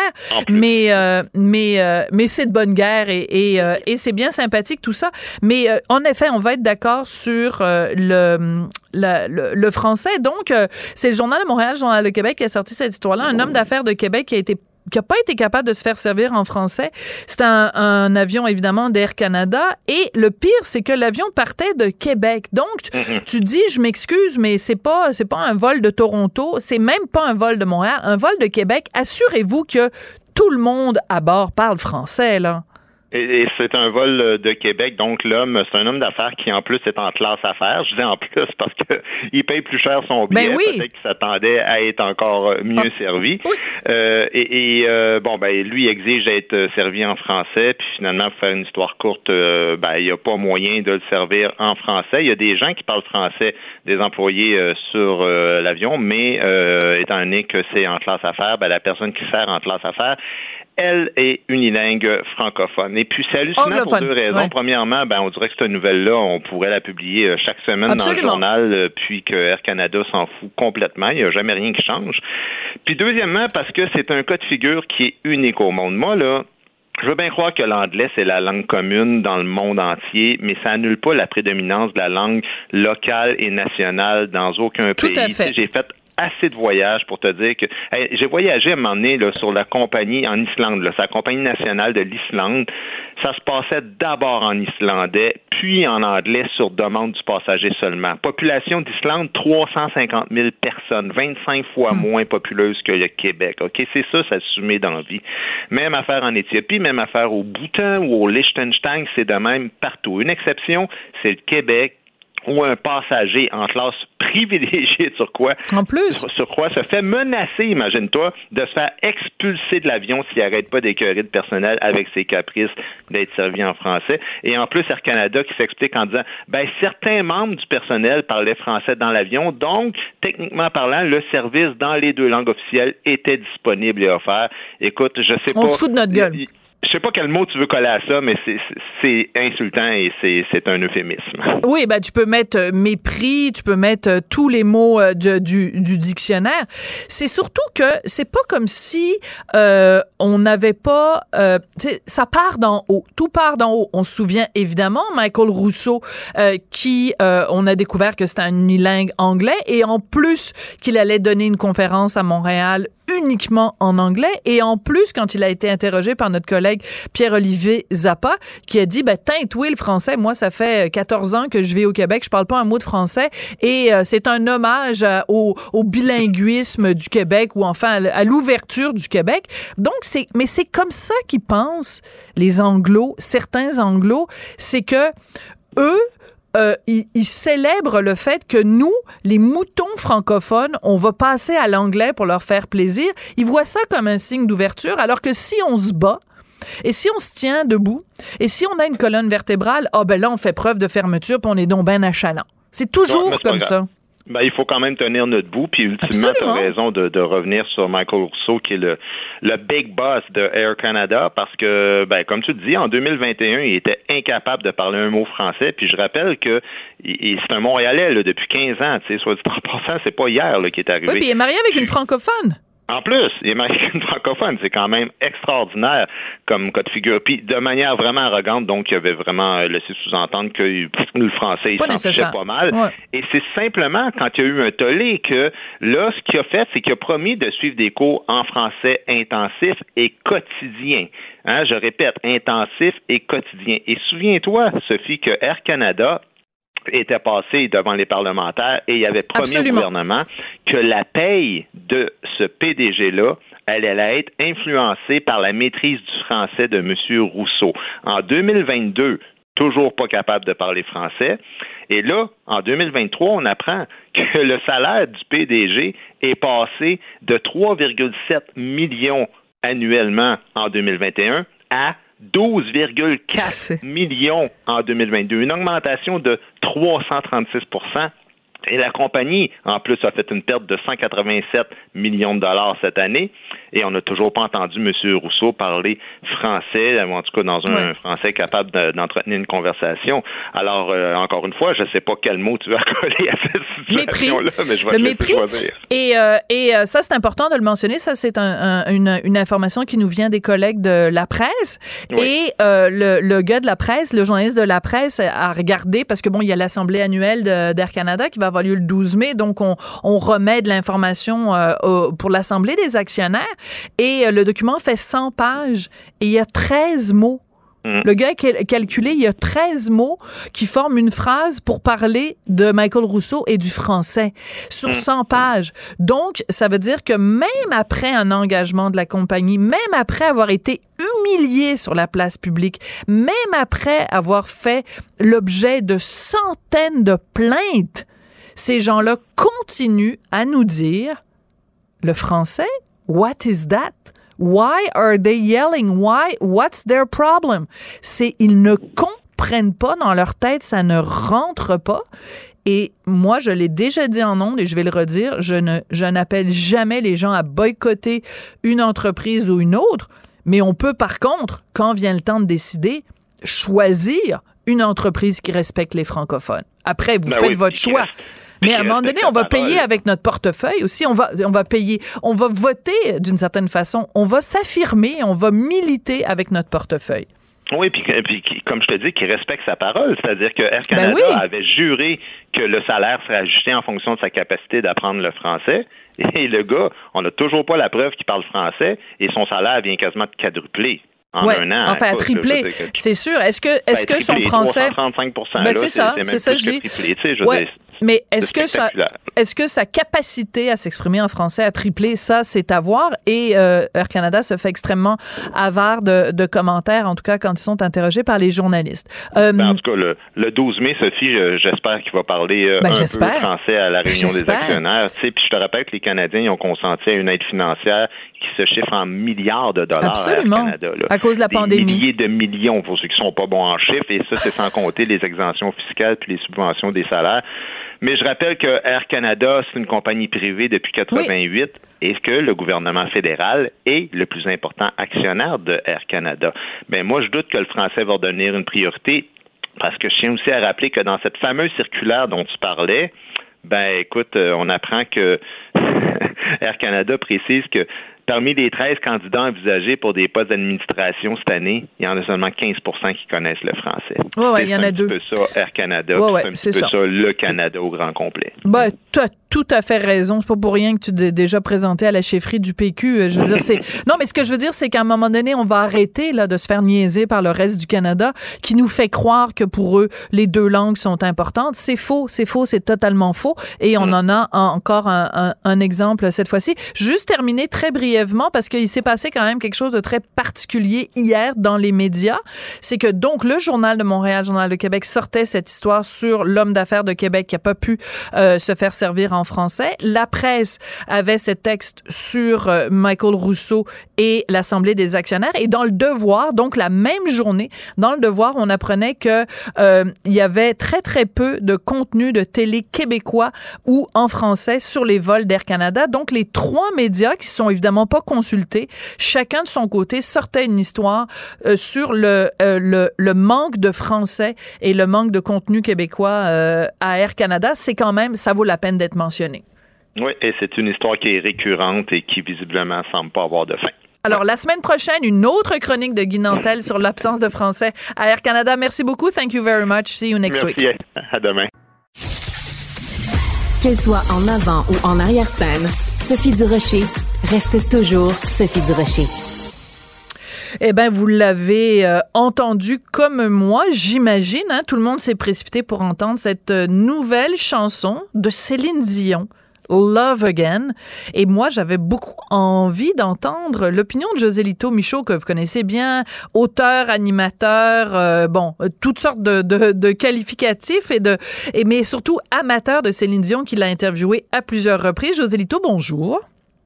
Mais mais mais c'est de bonne guerre et et, euh, et c'est bien sympathique tout ça. Mais euh, en effet, on va être d'accord sur euh, le, la- le le français. Donc c'est le journal de Montréal, le journal de Québec qui a sorti cette histoire-là. Un homme d'affaires de Québec qui a été qui n'a pas été capable de se faire servir en français. C'est un, un avion, évidemment, d'Air Canada. Et le pire, c'est que l'avion partait de Québec. Donc, tu, tu dis, je m'excuse, mais c'est pas, c'est pas un vol de Toronto. C'est même pas un vol de Montréal. Un vol de Québec. Assurez-vous que tout le monde à bord parle français, là. Et, c'est un vol de Québec, donc l'homme, c'est un homme d'affaires qui en plus est en classe affaires. Je dis en plus parce que il paye plus cher son billet. Ben oui. Peut-être qu'il s'attendait à être encore mieux ah. servi. Euh, et, et euh, bon, ben lui exige d'être servi en français, puis finalement, pour faire une histoire courte, euh, ben il n'y a pas moyen de le servir en français. Il y a des gens qui parlent français, des employés sur l'avion, mais étant donné que c'est en classe affaires, ben la personne qui sert en classe affaires elle est unilingue francophone. Et puis, c'est hallucinant pour deux raisons. Premièrement, ben, on dirait que cette nouvelle-là, on pourrait la publier euh, chaque semaine dans le journal, euh, puis que Air Canada s'en fout complètement. Il n'y a jamais rien qui change. Puis, deuxièmement, parce que c'est un cas de figure qui est unique au monde. Moi, là, je veux bien croire que l'anglais, c'est la langue commune dans le monde entier, mais ça annule pas la prédominance de la langue locale et nationale dans aucun Tout pays. J'ai fait assez de voyages pour te dire que j'ai voyagé à un moment donné là, sur la compagnie en Islande, là, sa compagnie nationale de l'Islande. Ça se passait d'abord en islandais, puis en anglais sur demande du passager seulement. Population d'Islande, 350 000 personnes, 25 fois hmm. moins populeuse que le Québec. Ok, c'est ça, ça se dans la vie. Même affaire en Éthiopie, même affaire au Bhoutan ou au Liechtenstein, c'est de même partout. Une exception, c'est le Québec ou un passager en classe privilégiée sur quoi? En plus sur, quoi se fait menacer, imagine-toi, de se faire expulser de l'avion s'il n'arrête pas d'écœurer de personnel avec ses caprices d'être servi en français. Et en plus, Air Canada qui s'explique en disant ben certains membres du personnel parlaient français dans l'avion, donc techniquement parlant, le service dans les deux langues officielles était disponible et offert. Écoute, je sais pas. On se fout de notre gueule je sais pas quel mot tu veux coller à ça, mais c'est insultant et c'est un euphémisme. Oui, ben tu peux mettre euh, mépris, tu peux mettre euh, tous les mots euh, du, du, dictionnaire. C'est surtout que c'est pas comme si on n'avait pas, ça part d'en haut, tout part d'en haut. On se souvient évidemment Michael Rousseau qui, on a découvert que c'était un unilingue anglais et en plus qu'il allait donner une conférence à Montréal uniquement en anglais. Et en plus, quand il a été interrogé par notre collègue Pierre-Olivier Zappa, qui a dit, ben, teinte, oui, le français, moi, ça fait 14 ans que je vis au Québec, je parle pas un mot de français. Et euh, c'est un hommage euh, au, au, bilinguisme du Québec ou enfin à l'ouverture du Québec. Donc, c'est, mais c'est comme ça qu'ils pensent, les anglos, certains anglos, c'est que eux, euh, ils, célèbrent le fait que nous, les moutons francophones, on va passer à l'anglais pour leur faire plaisir. Ils voient ça comme un signe d'ouverture, alors que si on se bat, et si on se tient debout, et si on a une colonne vertébrale, ah ben là, on fait preuve de fermeture, puis on est donc ben achalant. C'est toujours comme ça. Ben, il faut quand même tenir notre bout. Puis ultimement, tu as raison de, de, revenir sur Michael Rousseau, qui est le, le big boss de Air Canada, parce que, ben, comme tu dis, en 2021, il était incapable de parler un mot français. Puis je rappelle que c'est un Montréalais là, depuis 15 ans. Tu sais, soit dit en passant, c'est pas hier là, qui est arrivé. Oui, puis il est marié avec une francophone. En plus, il est marié une francophone, c'est quand même extraordinaire comme cas de figure. Puis de manière vraiment arrogante, donc il avait vraiment laissé sous-entendre que le français, il s'en pas mal. Et c'est simplement quand il y a eu un tollé que là, ce qu'il a fait, c'est qu'il a promis de suivre des cours en français intensif et quotidien. Hein, je répète, intensif et quotidien. Et souviens-toi, Sophie, que Air Canada était passé devant les parlementaires et il avait promis au gouvernement que la paye de ce PDG-là elle allait être influencée par la maîtrise du français de M. Rousseau. En 2022, toujours pas capable de parler français. Et là, en 2023, on apprend que le salaire du PDG est passé de 3,7 millions annuellement en 2021 à 12,4 millions en 2022, une augmentation de 336 et la compagnie, en plus, a fait une perte de 187 millions de dollars cette année. Et on n'a toujours pas entendu M. Rousseau parler français, en tout cas dans un français capable d'entretenir une conversation. Alors, euh, encore une fois, je ne sais pas quel mot tu vas coller à cette situation-là, mais je vais le mépris. Et, euh, et euh, ça, c'est important de le mentionner. Ça, c'est une, une, information qui nous vient des collègues de la presse. Et le, le, gars de la presse, le journaliste de la presse, a regardé, parce que bon, il y a l'Assemblée annuelle d'Air Canada qui va avoir lieu le 12 mai, donc on, on remet de l'information pour l'Assemblée des actionnaires. Et euh, le document fait 100 pages et il y a 13 mots Mm. Le gars a calculé, il y a 13 mots qui forment une phrase pour parler de Michael Rousseau et du français sur 100 mm. pages. Donc, ça veut dire que même après un engagement de la compagnie, même après avoir été humilié sur la place publique, même après avoir fait l'objet de centaines de plaintes, ces gens-là continuent à nous dire le français, what is that? Why are they yelling? Why? What's their problem? C'est ils ne comprennent pas dans leur tête, ça ne rentre pas. Et moi, je l'ai déjà dit en ondes et je vais le redire, je ne, je n'appelle jamais les gens à boycotter une entreprise ou une autre, mais on peut par contre, quand vient le temps de décider, choisir une entreprise qui respecte les francophones. Après, vous ben faites votre choix. Mais à un moment donné, on va payer avec notre portefeuille aussi. On va, on va payer, on va voter d'une certaine façon. On va s'affirmer, on va militer avec notre portefeuille. Oui, puis, puis, comme je te dis, qui respecte sa parole. C'est-à-dire que Air ben Canada avait juré que le salaire serait ajusté en fonction de sa capacité d'apprendre le français. Et le gars, on n'a toujours pas la preuve qu'il parle français et son salaire vient quasiment de quadrupler en un an. Enfin, à tripler, c'est sûr. Est-ce que, est-ce ben, que son français. 35 ben, c'est ça, c'est ça, je dis. Mais est-ce que, ça, est-ce que sa capacité à s'exprimer en français a triplé? Ça, c'est à voir? Et euh, Air Canada se fait extrêmement avare de, de, commentaires, en tout cas quand ils sont interrogés par les journalistes. Euh, ben, en tout cas, le, le 12 mai, Sophie, j'espère qu'il va parler euh, ben, un peu français à la réunion des actionnaires. Puis je te rappelle que les Canadiens ont consenti à une aide financière qui se chiffre en milliards de dollars Absolument. Canada. À cause de la pandémie. Des milliers de millions pour ceux qui sont pas bons en chiffres. Et ça, c'est sans compter les exemptions fiscales puis les subventions des salaires. Mais je rappelle que Air Canada, c'est une compagnie privée depuis 88 et que le gouvernement fédéral est le plus important actionnaire de Air Canada. Ben moi, je doute que le français va devenir une priorité parce que je tiens aussi à rappeler que dans cette fameuse circulaire dont tu parlais, ben écoute, euh, on apprend que Air Canada précise que Parmi les 13 candidats envisagés pour des postes d'administration cette année, il y en a seulement 15% qui connaissent le français. Oui, ouais, il y en a deux. C'est un peu ça, Air Canada. c'est un petit peu ça. le Canada au grand complet. Ben, tu as tout à fait raison. C'est pas pour rien que tu t'es déjà présenté à la chefferie du PQ. Euh, je veux dire, c'est. Non, mais ce que je veux dire, c'est qu'à un moment donné, on va arrêter là, de se faire niaiser par le reste du Canada qui nous fait croire que pour eux, les deux langues sont importantes. C'est faux, c'est faux, c'est totalement faux. Et on en a encore un, un exemple cette fois-ci. Juste terminer très brièvement parce qu'il s'est passé quand même quelque chose de très particulier hier dans les médias. C'est que donc le Journal de Montréal, le Journal de Québec sortait cette histoire sur l'homme d'affaires de Québec qui a pas pu euh, se faire servir en français. La presse avait ce texte sur euh, Michael Rousseau et l'Assemblée des actionnaires. Et dans le Devoir, donc la même journée, dans le Devoir, on apprenait que euh, il y avait très très peu de contenu de télé québécois ou en français sur les vols d'Air Canada. Donc les trois médias qui sont évidemment pas consulté. Chacun de son côté sortait une histoire euh, sur le, euh, le, le, manque de français et le manque de contenu québécois euh, à Air Canada. C'est quand même, ça vaut la peine d'être mentionné. Oui, et c'est une histoire qui est récurrente et qui visiblement semble pas avoir de fin. Alors, la semaine prochaine, une autre chronique de Guy Nantel sur l'absence de français à Air Canada. Merci beaucoup. Thank you very much. See you next Merci. week. À demain. Qu'elle soit en avant ou en arrière-scène, Sophie Durocher reste toujours Sophie Durocher. Eh bien, vous l'avez euh, entendu comme moi, j'imagine. Hein, tout le monde s'est précipité pour entendre cette euh, nouvelle chanson de Céline Dion. Love Again. Et moi, j'avais beaucoup envie d'entendre l'opinion de Joselito Michaud, que vous connaissez bien, auteur, animateur, euh, bon, toutes sortes de, de, qualificatifs, et de, et, mais surtout amateur de Céline Dion, qui l'a interviewé à plusieurs reprises. Joselito, bonjour.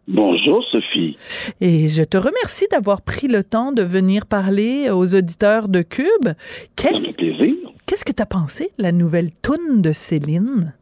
Bonjour Sophie. Et je te remercie d'avoir pris le temps de venir parler aux auditeurs de Cube. Qu'est-ce, plaisir. Qu'est-ce que tu as pensé, la nouvelle toune de Céline?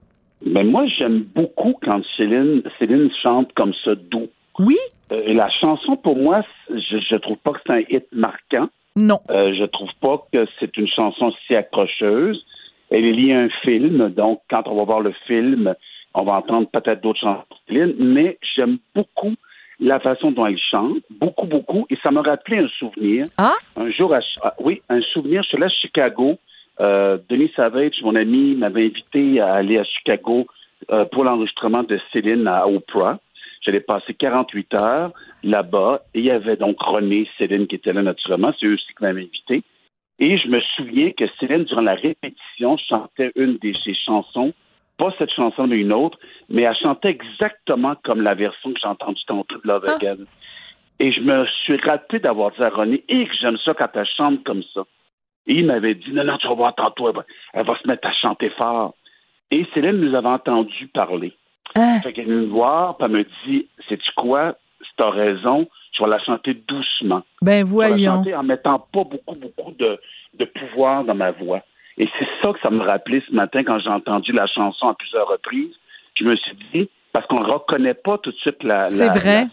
Ben moi, j'aime beaucoup quand Céline, Céline chante comme ça doux. Oui. Euh, la chanson, pour moi, je, je trouve pas que c'est un hit marquant. Non. Euh, je trouve pas que c'est une chanson si accrocheuse. Elle est liée à un film, donc quand on va voir le film, on va entendre peut-être d'autres chansons de Céline, mais j'aime beaucoup la façon dont elle chante, beaucoup, beaucoup, et ça m'a rappelé un souvenir. Ah? Un jour, à, ah, oui, un souvenir, je suis là à Chicago, euh, Denis Savage, mon ami, m'avait invité à aller à Chicago euh, pour l'enregistrement de Céline à Oprah. J'allais passer 48 heures là-bas et il y avait donc René, Céline qui était là naturellement. C'est eux aussi qui m'avaient invité. Et je me souviens que Céline, durant la répétition, chantait une de ses chansons, pas cette chanson, mais une autre, mais elle chantait exactement comme la version que j'ai entendue tantôt de Love Ah. Again. Et je me suis raté d'avoir dit à René, et que j'aime ça quand elle chante comme ça. Et il m'avait dit, non, non, tu vas voir tantôt, elle va, elle va se mettre à chanter fort. Et Céline nous avait entendu parler. Hein? Fait qu'elle est venue me voir, puis elle me dit, sais-tu quoi, tu as raison, je vais la chanter doucement. Ben Je vais la voyons. chanter en mettant pas beaucoup, beaucoup de, de pouvoir dans ma voix. Et c'est ça que ça me rappelait ce matin quand j'ai entendu la chanson à plusieurs reprises. Je me suis dit, parce qu'on ne reconnaît pas tout de suite la, la, vrai.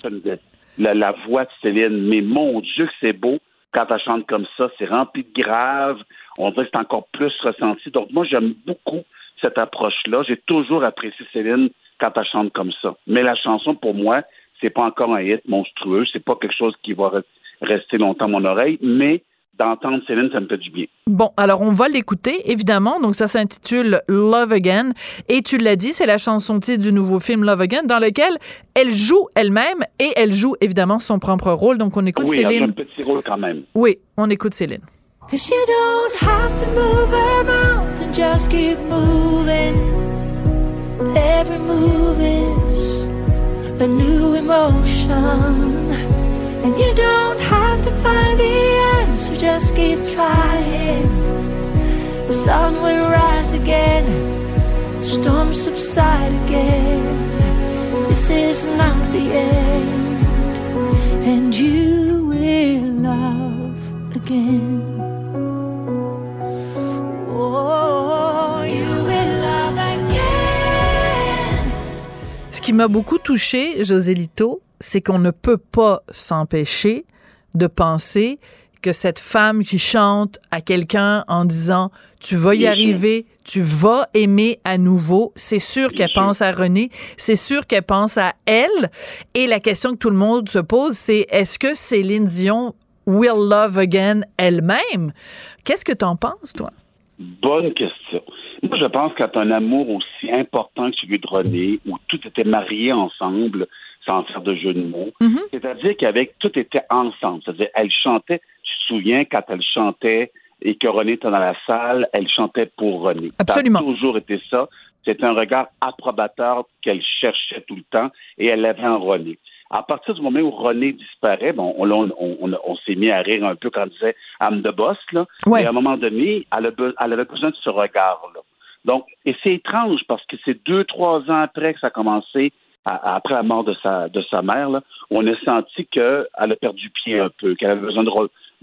la, voix de Céline, mais mon Dieu que c'est beau quand elle chante comme ça. C'est rempli de grave. On dirait que c'est encore plus ressenti. Donc moi, j'aime beaucoup cette approche-là. J'ai toujours apprécié Céline quand elle chante comme ça. Mais la chanson, pour moi, c'est pas encore un hit monstrueux. C'est pas quelque chose qui va re- rester longtemps à mon oreille. Mais d'entendre Céline, ça me fait du bien. Bon, alors on va l'écouter, évidemment. Donc ça s'intitule Love Again. Et tu l'as dit, c'est la chanson titre du nouveau film Love Again, dans lequel elle joue elle-même et elle joue évidemment son propre rôle. Donc on écoute oui, elle a un Céline. petit rôle quand même. Oui, on écoute Céline. Cause you don't have to move her mountain, just keep moving. Every move is a new emotion. And you don't have to find the answer, just keep trying. The sun will rise again, storms subside again. This is not the end, and you will love again. Oh. Ce qui m'a beaucoup touché, Joselito, c'est qu'on ne peut pas s'empêcher de penser que cette femme qui chante à quelqu'un en disant tu vas y arriver, tu vas aimer à nouveau, c'est sûr qu'elle pense à René, c'est sûr qu'elle pense à elle. Et la question que tout le monde se pose, c'est est-ce que Céline Dion will love again elle-même? Qu'est-ce que t'en penses, toi? Bonne question. Moi, je pense quand un amour aussi important que celui de René, où tout était marié ensemble, sans faire de jeu de mots, Mhm. c'est-à-dire qu'avec tout était ensemble. C'est-à-dire, elle chantait, tu te souviens, quand elle chantait et que René était dans la salle, elle chantait pour René. Absolument. Ça a toujours été ça. C'est un regard approbateur qu'elle cherchait tout le temps et elle avait en René. À partir du moment où René disparaît, bon, on, on, on- on s'est mis à rire un peu quand elle disait I'm the boss, là. Ouais. Mais à un moment donné, elle, a elle avait besoin de ce regard-là. Donc, et c'est étrange parce que c'est deux, trois ans après que ça a commencé, après la mort de sa, de sa mère, là, on a senti qu'elle a perdu pied un peu, qu'elle avait besoin de,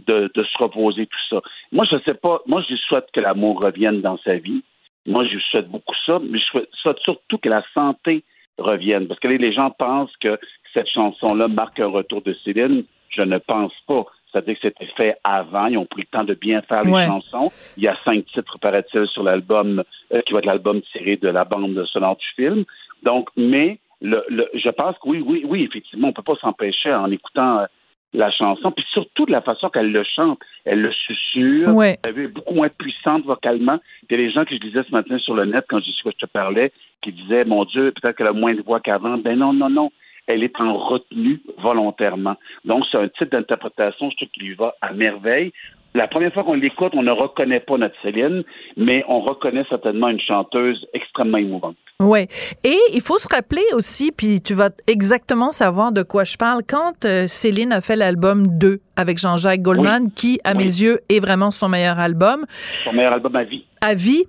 de, de se reposer, tout ça. Moi, je sais pas, moi, je souhaite que l'amour revienne dans sa vie. Moi, je lui souhaite beaucoup ça, mais je souhaite, souhaite surtout que la santé revienne. Parce que les- les gens pensent que cette chanson-là marque un retour de Céline. Je ne pense pas. C'est-à-dire que c'était fait avant. Ils ont pris le temps de bien faire les Ouais. chansons. Il y a cinq titres, paraît-il, sur l'album, euh, qui va être l'album tiré de la bande sonore du film. Donc, mais le, le- je pense que oui, oui, oui, effectivement, on peut pas s'empêcher en écoutant euh, la chanson, puis surtout de la façon qu'elle le chante. Elle le susurre. Ouais. Elle est beaucoup moins puissante vocalement. Il y a des gens que je lisais ce matin sur le net quand je, je te parlais qui disaient, mon Dieu, peut-être qu'elle a moins de voix qu'avant. Ben non, non, non. Elle est en retenue volontairement. Donc, c'est un type d'interprétation, je trouve, qui lui va à merveille. La première fois qu'on l'écoute, on ne reconnaît pas notre Céline, mais on reconnaît certainement une chanteuse extrêmement émouvante. Ouais. Et il faut se rappeler aussi, puis tu vas exactement savoir de quoi je parle, quand euh, Céline a fait l'album 2 avec Jean-Jacques Goldman, qui, à Oui. mes yeux, est vraiment son meilleur album, Son meilleur album à vie. à vie.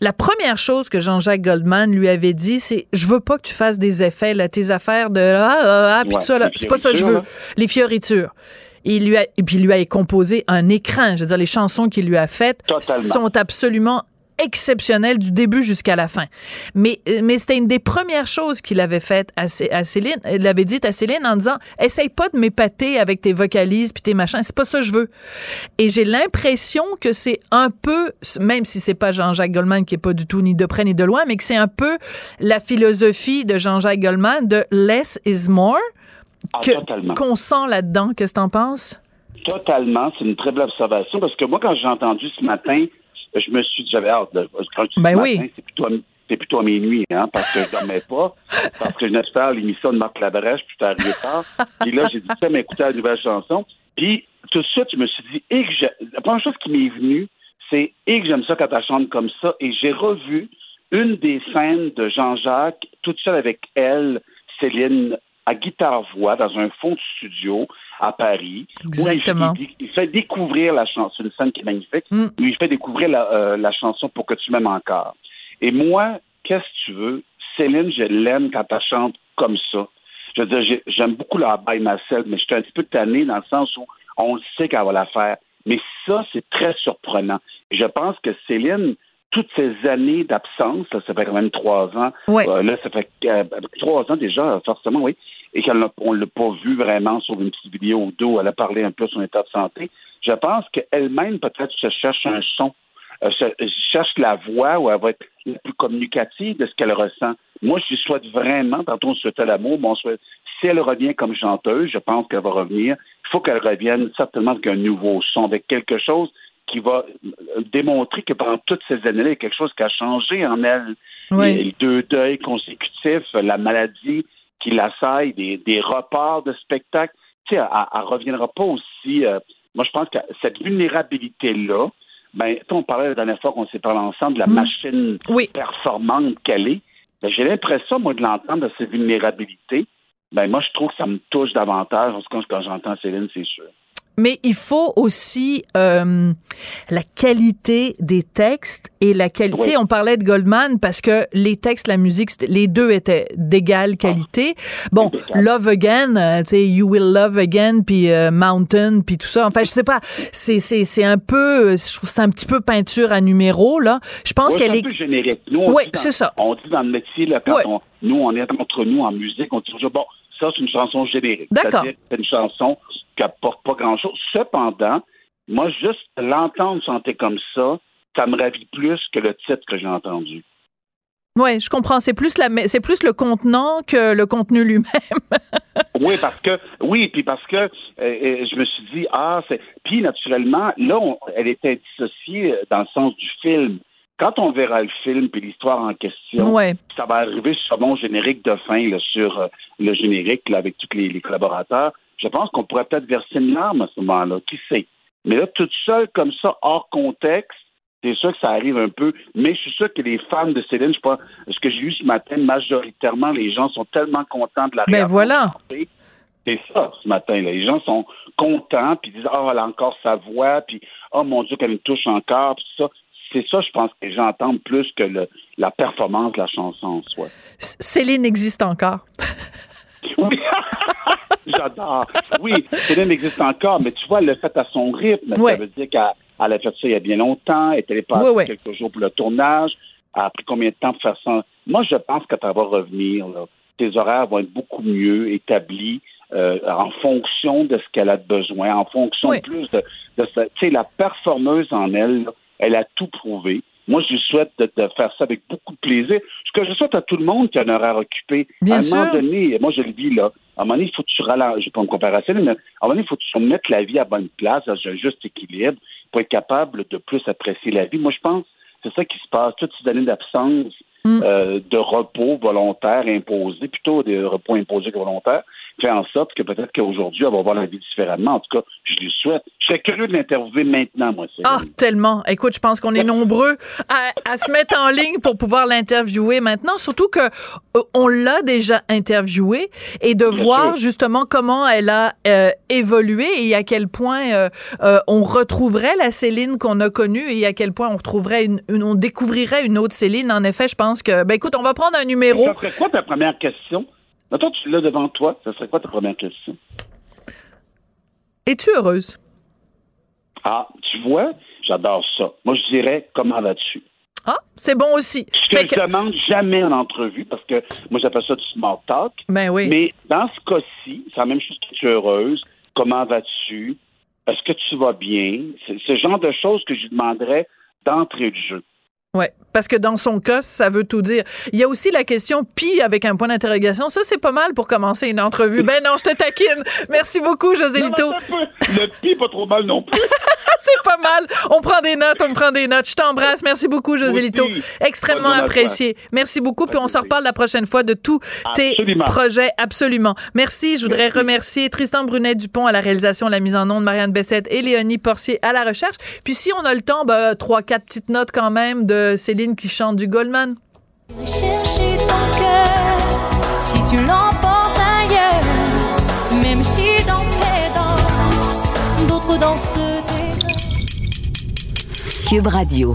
La première chose que Jean-Jacques Goldman lui avait dit, c'est je veux pas que tu fasses des effets là, tes affaires de ah ah, ah puis Ouais, tout ça là, c'est pas ça que je veux. fioritures, Les fioritures. Il lui a, et puis il lui a composé un écran. Je veux dire, les chansons qu'il lui a faites Totalement. sont absolument exceptionnelles du début jusqu'à la fin. Mais, mais c'était une des premières choses qu'il avait faites à, Cé- à Céline. Il avait dit à Céline en disant, essaye pas de m'épater avec tes vocalises puis tes machins. C'est pas ça que je veux. Et j'ai l'impression que c'est un peu, même si c'est pas Jean-Jacques Goldman qui est pas du tout ni de près ni de loin, mais que c'est un peu la philosophie de Jean-Jacques Goldman de less is more Ah, que- totalement. qu'on sent là-dedans. Qu'est-ce que t'en penses? Totalement, c'est une très belle observation parce que moi, quand j'ai entendu ce matin, je me suis dit, j'avais hâte de. Quand Ben ce oui. matin, c'est plutôt, à, c'est plutôt à minuit, hein, parce que je dormais pas, parce que je venais de faire l'émission de Marc Labrèche, puis j'étais arrivé tard. Puis là, j'ai dit, ça, m'écouter la nouvelle chanson. Puis tout de suite, je me suis dit, et que la première chose qui m'est venue, c'est et que j'aime ça quand elle chante comme ça. Et j'ai revu une des scènes de Jean-Jacques, toute seule avec elle, Céline, à guitare-voix, dans un fond de studio à Paris. où il- Exactement. Il, il fait découvrir la chanson. C'est une scène qui est magnifique. Mm. Où il fait découvrir la, euh, la chanson pour que tu m'aimes encore. Et moi, qu'est-ce que tu veux? Céline, je l'aime quand elle chante comme ça. Je veux dire, j'ai- j'aime beaucoup la By Myself, mais je suis un petit peu tanné dans le sens où on le sait qu'elle va la faire. Mais ça, c'est très surprenant. Je pense que Céline, toutes ces années d'absence, ça fait quand même trois ans, Ouais. euh, là, ça fait euh, trois ans déjà, forcément, oui, et qu'on ne l'a pas vu vraiment sur une petite vidéo ou deux où elle a parlé un peu de son état de santé. Je pense qu'elle-même, peut-être, se cherche un son, euh, se, cherche la voix où elle va être la plus communicative de ce qu'elle ressent. Moi, je souhaite vraiment, tantôt on souhaitait l'amour, mais on souhaite, si elle revient comme chanteuse, je pense qu'elle va revenir. Il faut qu'elle revienne certainement avec un nouveau son, avec quelque chose qui va euh, démontrer que pendant toutes ces années-là, il y a quelque chose qui a changé en elle. Oui. Les deux deuils consécutifs, la maladie qui l'assaille, des, des reports de spectacles. Tu sais, elle, elle reviendra pas aussi. euh, moi, je pense que cette vulnérabilité-là, ben, on parlait la dernière fois qu'on s'est parlé ensemble de la Mm. machine Oui. performante qu'elle est. Ben, j'ai l'impression, moi, de l'entendre de ces vulnérabilités. Ben, moi, je trouve que ça me touche davantage. Cas, quand j'entends Céline, c'est sûr. Mais il faut aussi euh, la qualité des textes et la qualité. Oui. On parlait de Goldman parce que les textes, la musique, les deux étaient d'égale qualité. Bon. Love Again, euh, tu sais, You Will Love Again, puis euh, Mountain, puis tout ça. Enfin, je sais pas. C'est c'est c'est un peu, je trouve c'est un petit peu peinture à numéro là. Je pense qu'elle est. un peu générique. Nous, on Oui, dit dans- c'est ça. On dit dans le métier, là, quand Ouais. on, nous, on est entre nous en musique, on dit toujours, bon, ça, c'est une chanson générique. D'accord. C'est une chanson qui apporte pas grand-chose. Cependant, moi, juste l'entendre chanter comme ça, ça me ravit plus que le titre que j'ai entendu. Ouais, je comprends. C'est plus la, c'est plus le contenant que le contenu lui-même. Oui, parce que oui, puis parce que euh, euh, je me suis dit ah c'est puis naturellement là on- elle était dissociée euh, dans le sens du film. Quand on verra le film puis l'histoire en question, Ouais. ça va arriver sur mon générique de fin là, sur euh, le générique là, avec tous les, les collaborateurs. Je pense qu'on pourrait peut-être verser une larme à ce moment-là, qui sait. Mais là toute seule comme ça hors contexte. C'est sûr que ça arrive un peu, mais je suis sûr que les fans de Céline, je sais pas, ce que j'ai eu ce matin, majoritairement, les gens sont tellement contents de la Ben réaction voilà. C'est ça, ce matin. Là. Les gens sont contents, puis disent Ah, elle a encore sa voix, puis Oh mon Dieu, qu'elle me touche encore, puis ça. C'est ça, je pense que les gens entendent plus que le, la performance de la chanson en soi. Céline existe encore. Oui, j'adore. Oui, Céline existe encore, mais tu vois, elle l'a fait à son rythme. Ça veut dire qu'elle elle a fait ça il y a bien longtemps, elle était pas Ouais, ouais. quelques jours pour le tournage. Elle a pris combien de temps pour faire ça? Moi, je pense que ça va revenir. Là. Tes horaires vont être beaucoup mieux établis euh, en fonction de ce qu'elle a besoin, en fonction plus de, de Tu sais, la performeuse en elle, là, elle a tout prouvé. Moi, je lui souhaite de, de faire ça avec beaucoup de plaisir. Ce que je souhaite à tout le monde qui a un horaire occupé, Bien à un sûr. moment donné, moi je le vis là, à un moment donné, il faut que tu ralentisses, je vais pas me comparer à Céline, mais à un moment donné, il faut que tu remettes la vie à bonne place, dans un juste équilibre, pour être capable de plus apprécier la vie. Moi, je pense que c'est ça qui se passe. Toutes ces années d'absence, Mm. euh, de repos volontaire imposé, plutôt des repos imposés que volontaires, fait en sorte que peut-être qu'aujourd'hui, elle va voir la vie différemment. En tout cas, je lui souhaite. Je serais curieux de l'interviewer maintenant, moi, Céline. Ah, tellement. Écoute, je pense qu'on est nombreux à, à se mettre en ligne pour pouvoir l'interviewer maintenant, surtout que euh, on l'a déjà interviewé et de Bien voir sûr. justement comment elle a euh, évolué et à quel point euh, euh, on retrouverait la Céline qu'on a connue et à quel point on retrouverait une, une- on découvrirait une autre Céline. En effet, je pense que ben écoute, on va prendre un numéro. Serait quoi ta première question? Maintenant, tu l'as devant toi. Ça serait quoi ta première question? Es-tu heureuse? Ah, tu vois, j'adore ça. Moi, je dirais, comment vas-tu? Ah, c'est bon aussi. Ce que Fait je que- demande jamais en entrevue, parce que moi, j'appelle ça du small talk. ben oui. Mais dans ce cas-ci, c'est la même chose que tu es heureuse. Comment vas-tu? Est-ce que tu vas bien? C'est ce genre de choses que je demanderais d'entrée de jeu. Ouais, Parce que dans son cas, ça veut tout dire. Il y a aussi la question pi avec un point d'interrogation. Ça, c'est pas mal pour commencer une entrevue. Ben non, je te taquine. Merci beaucoup, José Lito. Le pi, pas trop mal non plus. c'est pas mal. On prend des notes, on prend des notes. Je t'embrasse. Merci beaucoup, José Lito. Extrêmement apprécié. Merci beaucoup. Puis on se reparle la prochaine fois de tous tes projets. Absolument. Merci. Je voudrais remercier Tristan Brunet-Dupont à la réalisation, la mise en onde, Marianne Bessette et Léonie Porcier à la recherche. Puis si on a le temps, ben, trois, quatre petites notes quand même de Céline qui chante du Goldman. Chercher ton cœur si tu l'emportes ailleurs, même si dans tes danses, d'autres dansent Cube Radio.